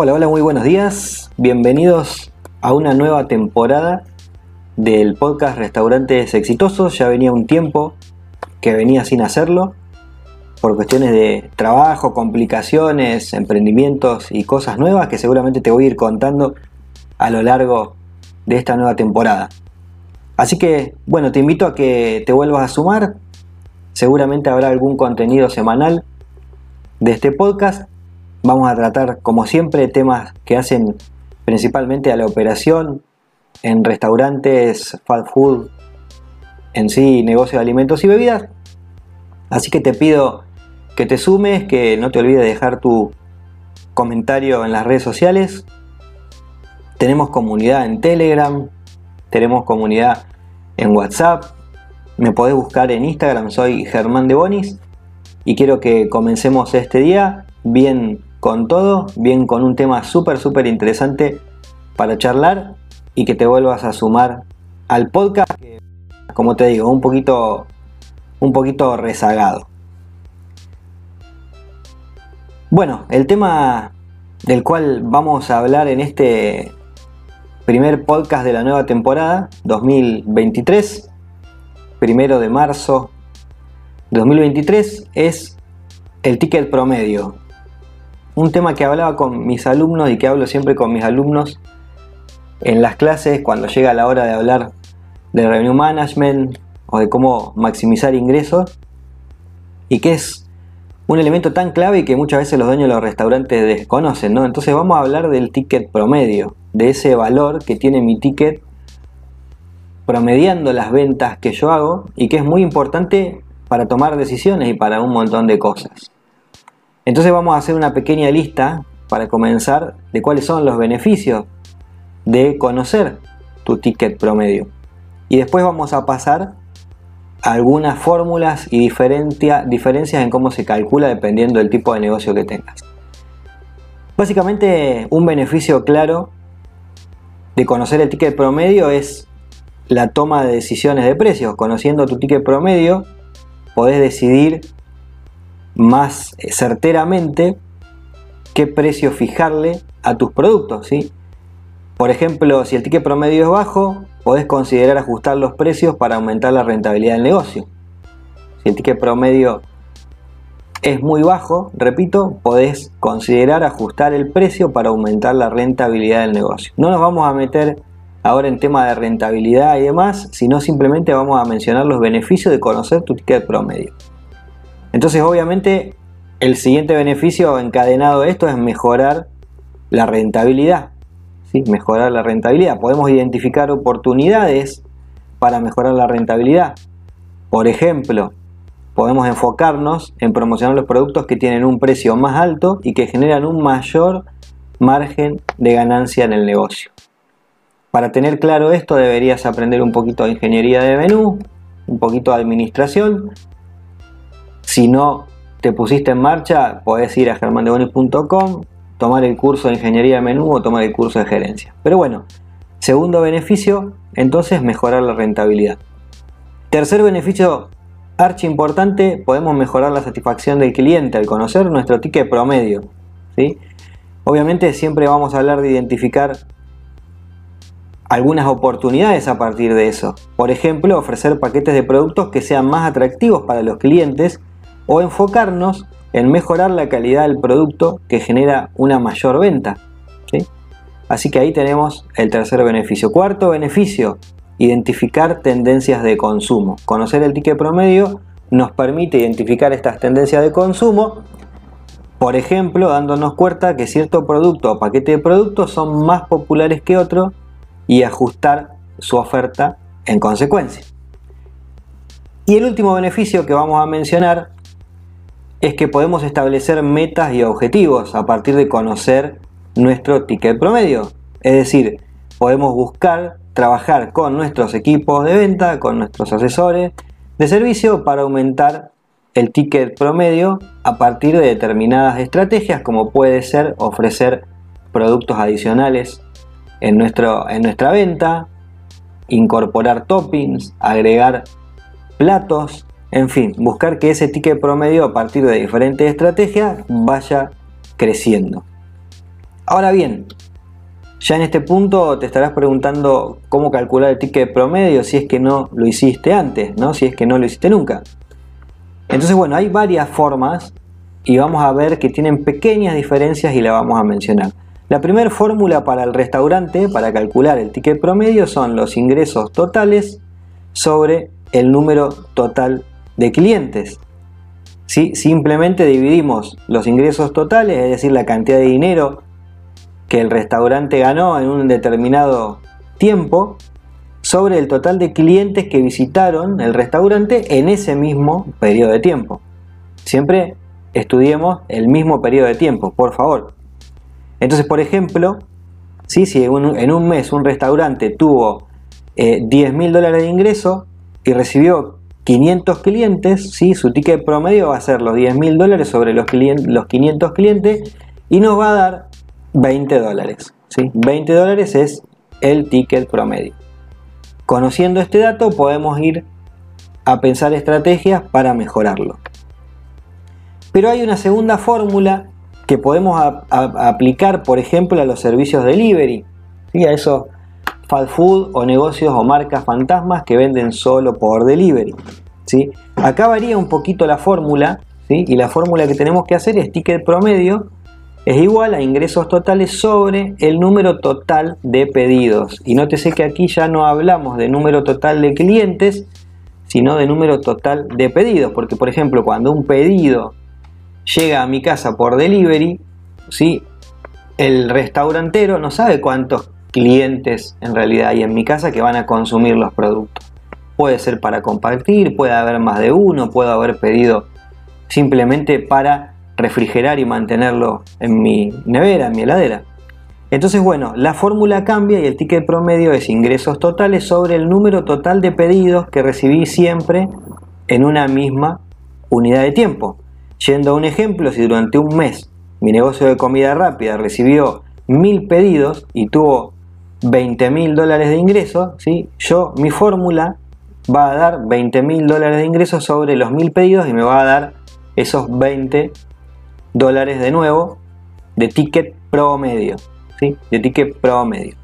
Hola, hola, muy buenos días. Bienvenidos a una nueva temporada del podcast Restaurantes Exitosos. Ya venía un tiempo que venía sin hacerlo por cuestiones de trabajo, complicaciones, emprendimientos y cosas nuevas que seguramente te voy a ir contando a lo largo de esta nueva temporada. Así que, bueno, te invito a que te vuelvas a sumar. Seguramente habrá algún contenido semanal de este podcast Vamos a tratar, como siempre, temas que hacen principalmente a la operación en restaurantes, fast food, en sí, negocio de alimentos y bebidas. Así que te pido que te sumes, que no te olvides de dejar tu comentario en las redes sociales. Tenemos comunidad en Telegram, tenemos comunidad en WhatsApp. Me podés buscar en Instagram, soy Germán de Bonis y quiero que comencemos este día bien con todo, bien con un tema súper, súper interesante para charlar y que te vuelvas a sumar al podcast, que, como te digo, un poquito, un poquito rezagado. Bueno, el tema del cual vamos a hablar en este primer podcast de la nueva temporada 2023, primero de marzo 2023, es el ticket promedio, un tema que hablaba con mis alumnos y que hablo siempre con mis alumnos en las clases cuando llega la hora de hablar de revenue management o de cómo maximizar ingresos y que es un elemento tan clave que muchas veces los dueños de los restaurantes desconocen, ¿no? Entonces vamos a hablar del ticket promedio, de ese valor que tiene mi ticket promediando las ventas que yo hago y que es muy importante para tomar decisiones y para un montón de cosas. Entonces vamos a hacer una pequeña lista para comenzar de cuáles son los beneficios de conocer tu ticket promedio. Y después vamos a pasar a algunas fórmulas y diferencias en cómo se calcula dependiendo del tipo de negocio que tengas. Básicamente un beneficio claro de conocer el ticket promedio es la toma de decisiones de precios. Conociendo tu ticket promedio podés decidir más certeramente qué precio fijarle a tus productos. ¿sí? Por ejemplo, si el ticket promedio es bajo, podés considerar ajustar los precios para aumentar la rentabilidad del negocio. Si el ticket promedio es muy bajo, repito, podés considerar ajustar el precio para aumentar la rentabilidad del negocio. No nos vamos a meter ahora en tema de rentabilidad y demás, sino simplemente vamos a mencionar los beneficios de conocer tu ticket promedio. Entonces, obviamente, el siguiente beneficio encadenado de esto es mejorar la rentabilidad. ¿sí? Mejorar la rentabilidad. Podemos identificar oportunidades para mejorar la rentabilidad. Por ejemplo, podemos enfocarnos en promocionar los productos que tienen un precio más alto y que generan un mayor margen de ganancia en el negocio. Para tener claro esto deberías aprender un poquito de ingeniería de menú, un poquito de administración si no te pusiste en marcha, podés ir a germandebonis.com, tomar el curso de ingeniería de menú o tomar el curso de gerencia. Pero bueno, segundo beneficio, entonces mejorar la rentabilidad. Tercer beneficio archi importante, podemos mejorar la satisfacción del cliente al conocer nuestro ticket promedio. ¿sí? Obviamente siempre vamos a hablar de identificar algunas oportunidades a partir de eso. Por ejemplo, ofrecer paquetes de productos que sean más atractivos para los clientes o enfocarnos en mejorar la calidad del producto que genera una mayor venta. Así que ahí tenemos el tercer beneficio. Cuarto beneficio, identificar tendencias de consumo. Conocer el ticket promedio nos permite identificar estas tendencias de consumo, por ejemplo, dándonos cuenta que cierto producto o paquete de productos son más populares que otro y ajustar su oferta en consecuencia. Y el último beneficio que vamos a mencionar es que podemos establecer metas y objetivos a partir de conocer nuestro ticket promedio. Es decir, podemos buscar trabajar con nuestros equipos de venta, con nuestros asesores de servicio para aumentar el ticket promedio a partir de determinadas estrategias como puede ser ofrecer productos adicionales en, nuestro, en nuestra venta, incorporar toppings, agregar platos, en fin, buscar que ese ticket promedio a partir de diferentes estrategias vaya creciendo. Ahora bien, ya en este punto te estarás preguntando cómo calcular el ticket promedio si es que no lo hiciste antes, ¿no? Si es que no lo hiciste nunca. Entonces, bueno, hay varias formas y vamos a ver que tienen pequeñas diferencias y la vamos a mencionar. La primera fórmula para el restaurante, para calcular el ticket promedio, son los ingresos totales sobre el número total de clientes. ¿Sí? Simplemente dividimos los ingresos totales, es decir, la cantidad de dinero que el restaurante ganó en un determinado tiempo, sobre el total de clientes que visitaron el restaurante en ese mismo periodo de tiempo. Siempre estudiemos el mismo periodo de tiempo, por favor. Entonces, por ejemplo, si en un mes un restaurante tuvo 10 eh, mil dólares de ingreso y recibió 500 clientes, ¿sí? su ticket promedio va a ser los 10 mil dólares sobre los, los 500 clientes y nos va a dar 20 dólares. ¿sí? 20 dólares es el ticket promedio. Conociendo este dato podemos ir a pensar estrategias para mejorarlo. Pero hay una segunda fórmula que podemos aplicar, por ejemplo, a los servicios delivery, ¿sí? a esos fast food o negocios o marcas fantasmas que venden solo por delivery. ¿sí? Acá varía un poquito la fórmula, ¿sí? y la fórmula que tenemos que hacer es ticket promedio es igual a ingresos totales sobre el número total de pedidos. Y nótese que aquí ya no hablamos de número total de clientes, sino de número total de pedidos, porque por ejemplo, cuando un pedido llega a mi casa por delivery, ¿sí? el restaurantero no sabe cuántos clientes en realidad hay en mi casa que van a consumir los productos. Puede ser para compartir, puede haber más de uno, puedo haber pedido simplemente para refrigerar y mantenerlo en mi nevera, en mi heladera. Entonces, bueno, la fórmula cambia y el ticket promedio es ingresos totales sobre el número total de pedidos que recibí siempre en una misma unidad de tiempo. Yendo a un ejemplo, si durante un mes mi negocio de comida rápida recibió mil pedidos y tuvo 20 mil dólares de ingresos, ¿sí? yo, mi fórmula va a dar 20 mil dólares de ingresos sobre los mil pedidos y me va a dar esos 20 dólares de nuevo de ticket promedio, ¿sí? de ticket promedio.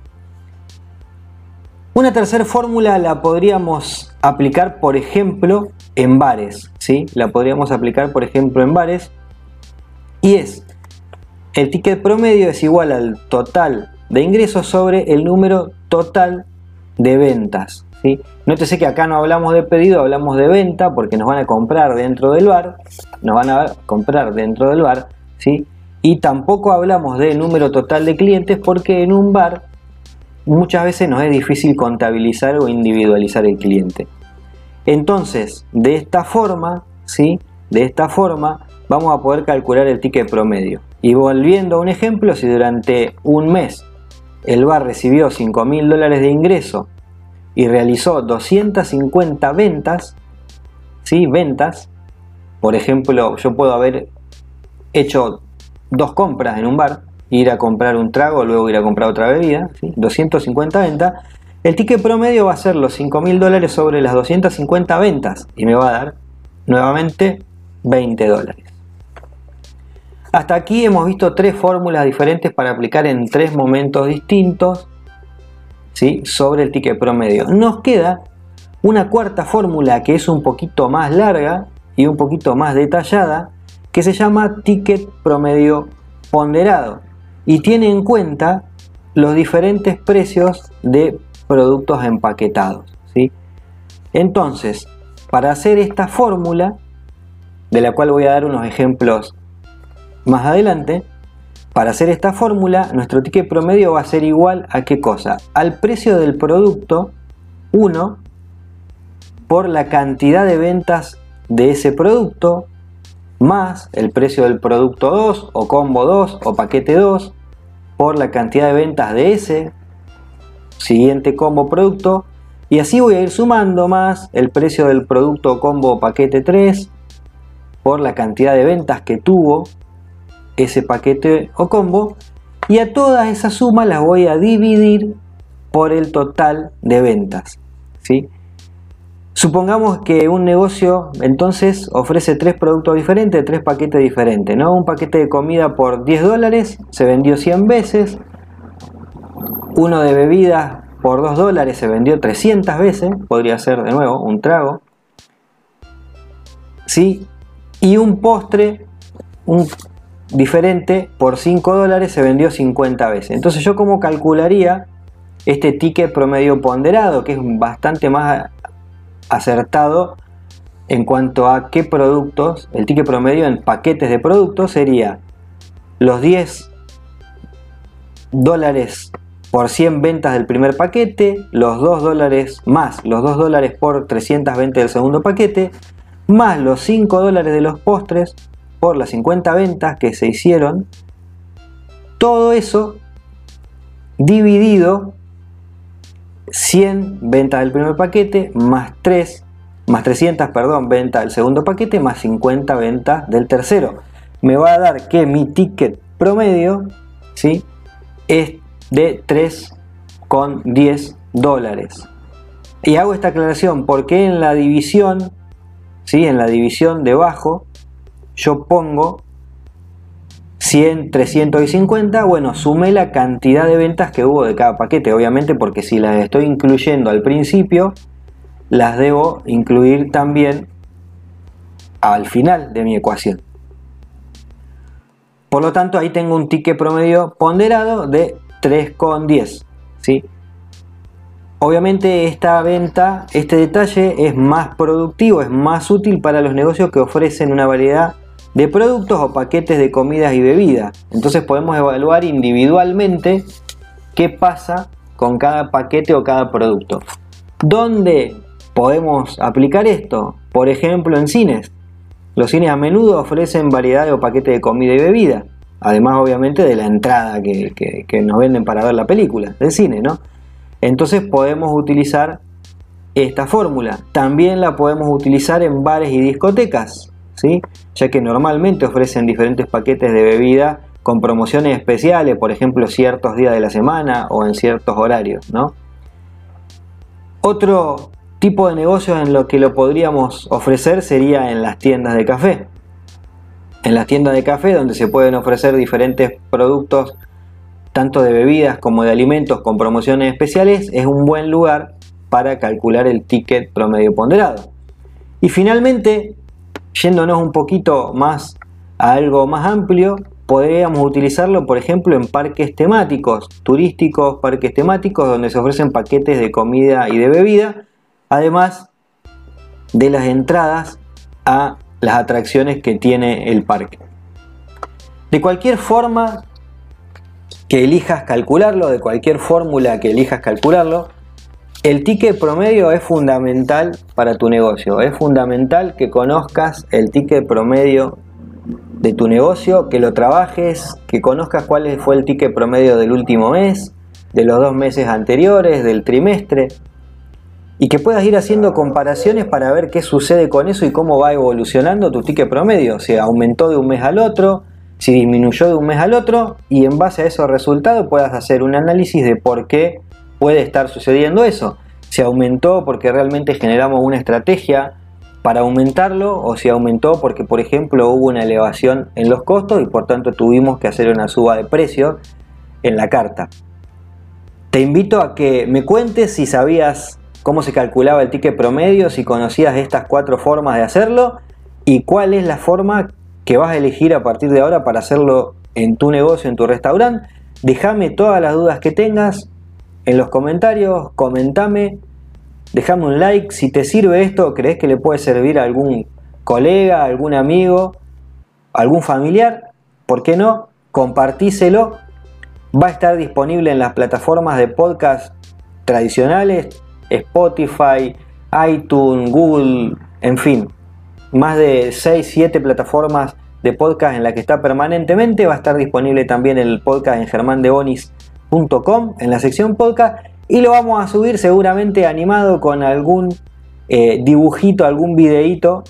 Una tercera fórmula la podríamos aplicar, por ejemplo, en bares. ¿sí? La podríamos aplicar, por ejemplo, en bares. Y es, el ticket promedio es igual al total de ingresos sobre el número total de ventas. ¿sí? Nótese que acá no hablamos de pedido, hablamos de venta porque nos van a comprar dentro del bar. Nos van a comprar dentro del bar. ¿sí? Y tampoco hablamos de número total de clientes porque en un bar muchas veces nos es difícil contabilizar o individualizar el cliente. Entonces, de esta forma, ¿sí? De esta forma vamos a poder calcular el ticket promedio. Y volviendo a un ejemplo, si durante un mes el bar recibió 5 mil dólares de ingreso y realizó 250 ventas, ¿sí? Ventas, por ejemplo, yo puedo haber hecho dos compras en un bar, ir a comprar un trago, luego ir a comprar otra bebida, 250 ventas, el ticket promedio va a ser los 5 mil dólares sobre las 250 ventas y me va a dar nuevamente 20 dólares. Hasta aquí hemos visto tres fórmulas diferentes para aplicar en tres momentos distintos ¿sí? sobre el ticket promedio. Nos queda una cuarta fórmula que es un poquito más larga y un poquito más detallada que se llama ticket promedio ponderado y tiene en cuenta los diferentes precios de productos empaquetados. ¿sí? Entonces, para hacer esta fórmula, de la cual voy a dar unos ejemplos más adelante, para hacer esta fórmula, nuestro ticket promedio va a ser igual a qué cosa? Al precio del producto 1 por la cantidad de ventas de ese producto más el precio del producto 2 o combo 2 o paquete 2 por la cantidad de ventas de ese siguiente combo producto y así voy a ir sumando más el precio del producto combo paquete 3 por la cantidad de ventas que tuvo ese paquete o combo y a todas esas sumas las voy a dividir por el total de ventas. ¿sí? Supongamos que un negocio entonces ofrece tres productos diferentes, tres paquetes diferentes, ¿no? Un paquete de comida por 10 dólares se vendió 100 veces, uno de bebida por 2 dólares se vendió 300 veces, podría ser de nuevo un trago, ¿sí? Y un postre, un diferente, por 5 dólares se vendió 50 veces. Entonces yo como calcularía este ticket promedio ponderado, que es bastante más acertado en cuanto a qué productos, el ticket promedio en paquetes de productos sería los 10 dólares por 100 ventas del primer paquete, los 2 dólares más los 2 dólares por 320 del segundo paquete, más los 5 dólares de los postres por las 50 ventas que se hicieron, todo eso dividido 100 ventas del primer paquete más 3 más 300, perdón, venta del segundo paquete más 50 ventas del tercero. Me va a dar que mi ticket promedio ¿sí? es de 3,10 dólares. Y hago esta aclaración porque en la división, ¿sí? en la división debajo, yo pongo 100, 350, bueno, sumé la cantidad de ventas que hubo de cada paquete, obviamente porque si las estoy incluyendo al principio, las debo incluir también al final de mi ecuación. Por lo tanto, ahí tengo un ticket promedio ponderado de 3,10. ¿sí? Obviamente esta venta, este detalle es más productivo, es más útil para los negocios que ofrecen una variedad de productos o paquetes de comidas y bebidas. Entonces podemos evaluar individualmente qué pasa con cada paquete o cada producto. ¿Dónde podemos aplicar esto? Por ejemplo, en cines. Los cines a menudo ofrecen variedad o paquetes de comida y bebida. Además, obviamente, de la entrada que, que nos venden para ver la película del cine, ¿no? Entonces podemos utilizar esta fórmula. También la podemos utilizar en bares y discotecas ya que normalmente ofrecen diferentes paquetes de bebida con promociones especiales, por ejemplo, ciertos días de la semana o en ciertos horarios. Otro tipo de negocio en lo que lo podríamos ofrecer sería en las tiendas de café. En las tiendas de café donde se pueden ofrecer diferentes productos tanto de bebidas como de alimentos con promociones especiales, es un buen lugar para calcular el ticket promedio ponderado. Y finalmente, Yéndonos un poquito más a algo más amplio, podríamos utilizarlo, por ejemplo, en parques temáticos, turísticos, parques temáticos, donde se ofrecen paquetes de comida y de bebida, además de las entradas a las atracciones que tiene el parque. De cualquier forma que elijas calcularlo, de cualquier fórmula que elijas calcularlo, el ticket promedio es fundamental para tu negocio. Es fundamental que conozcas el ticket promedio de tu negocio, que lo trabajes, que conozcas cuál fue el ticket promedio del último mes, de los dos meses anteriores, del trimestre, y que puedas ir haciendo comparaciones para ver qué sucede con eso y cómo va evolucionando tu ticket promedio, si aumentó de un mes al otro, si disminuyó de un mes al otro, y en base a esos resultados puedas hacer un análisis de por qué puede estar sucediendo eso. Si aumentó porque realmente generamos una estrategia para aumentarlo o si aumentó porque, por ejemplo, hubo una elevación en los costos y por tanto tuvimos que hacer una suba de precio en la carta. Te invito a que me cuentes si sabías cómo se calculaba el ticket promedio, si conocías estas cuatro formas de hacerlo y cuál es la forma que vas a elegir a partir de ahora para hacerlo en tu negocio, en tu restaurante. Déjame todas las dudas que tengas, en los comentarios, comentame, déjame un like. Si te sirve esto, crees que le puede servir a algún colega, algún amigo, algún familiar, ¿por qué no? Compartíselo. Va a estar disponible en las plataformas de podcast tradicionales, Spotify, iTunes, Google, en fin, más de 6, 7 plataformas de podcast en las que está permanentemente. Va a estar disponible también el podcast en Germán de Bonis en la sección podcast y lo vamos a subir seguramente animado con algún eh, dibujito, algún videíto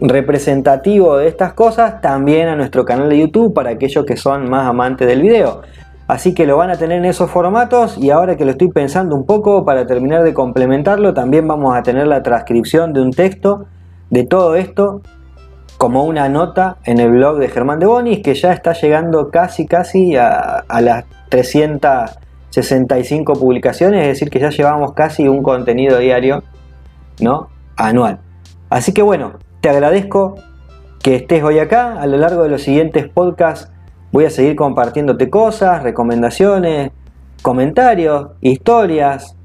representativo de estas cosas también a nuestro canal de YouTube para aquellos que son más amantes del video. Así que lo van a tener en esos formatos y ahora que lo estoy pensando un poco para terminar de complementarlo, también vamos a tener la transcripción de un texto de todo esto como una nota en el blog de Germán de Bonis que ya está llegando casi casi a, a las 365 publicaciones, es decir que ya llevamos casi un contenido diario, ¿no? Anual. Así que bueno, te agradezco que estés hoy acá. A lo largo de los siguientes podcasts voy a seguir compartiéndote cosas, recomendaciones, comentarios, historias,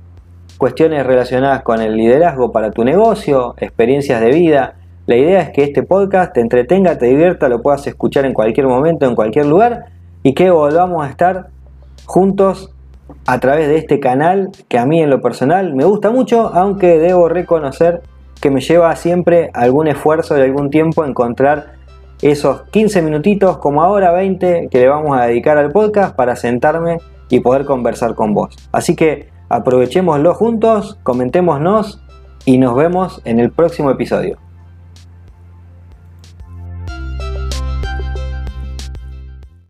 cuestiones relacionadas con el liderazgo para tu negocio, experiencias de vida. La idea es que este podcast te entretenga, te divierta, lo puedas escuchar en cualquier momento, en cualquier lugar y que volvamos a estar juntos a través de este canal que a mí en lo personal me gusta mucho, aunque debo reconocer que me lleva siempre algún esfuerzo de algún tiempo encontrar esos 15 minutitos como ahora 20 que le vamos a dedicar al podcast para sentarme y poder conversar con vos. Así que aprovechémoslo juntos, comentémonos y nos vemos en el próximo episodio.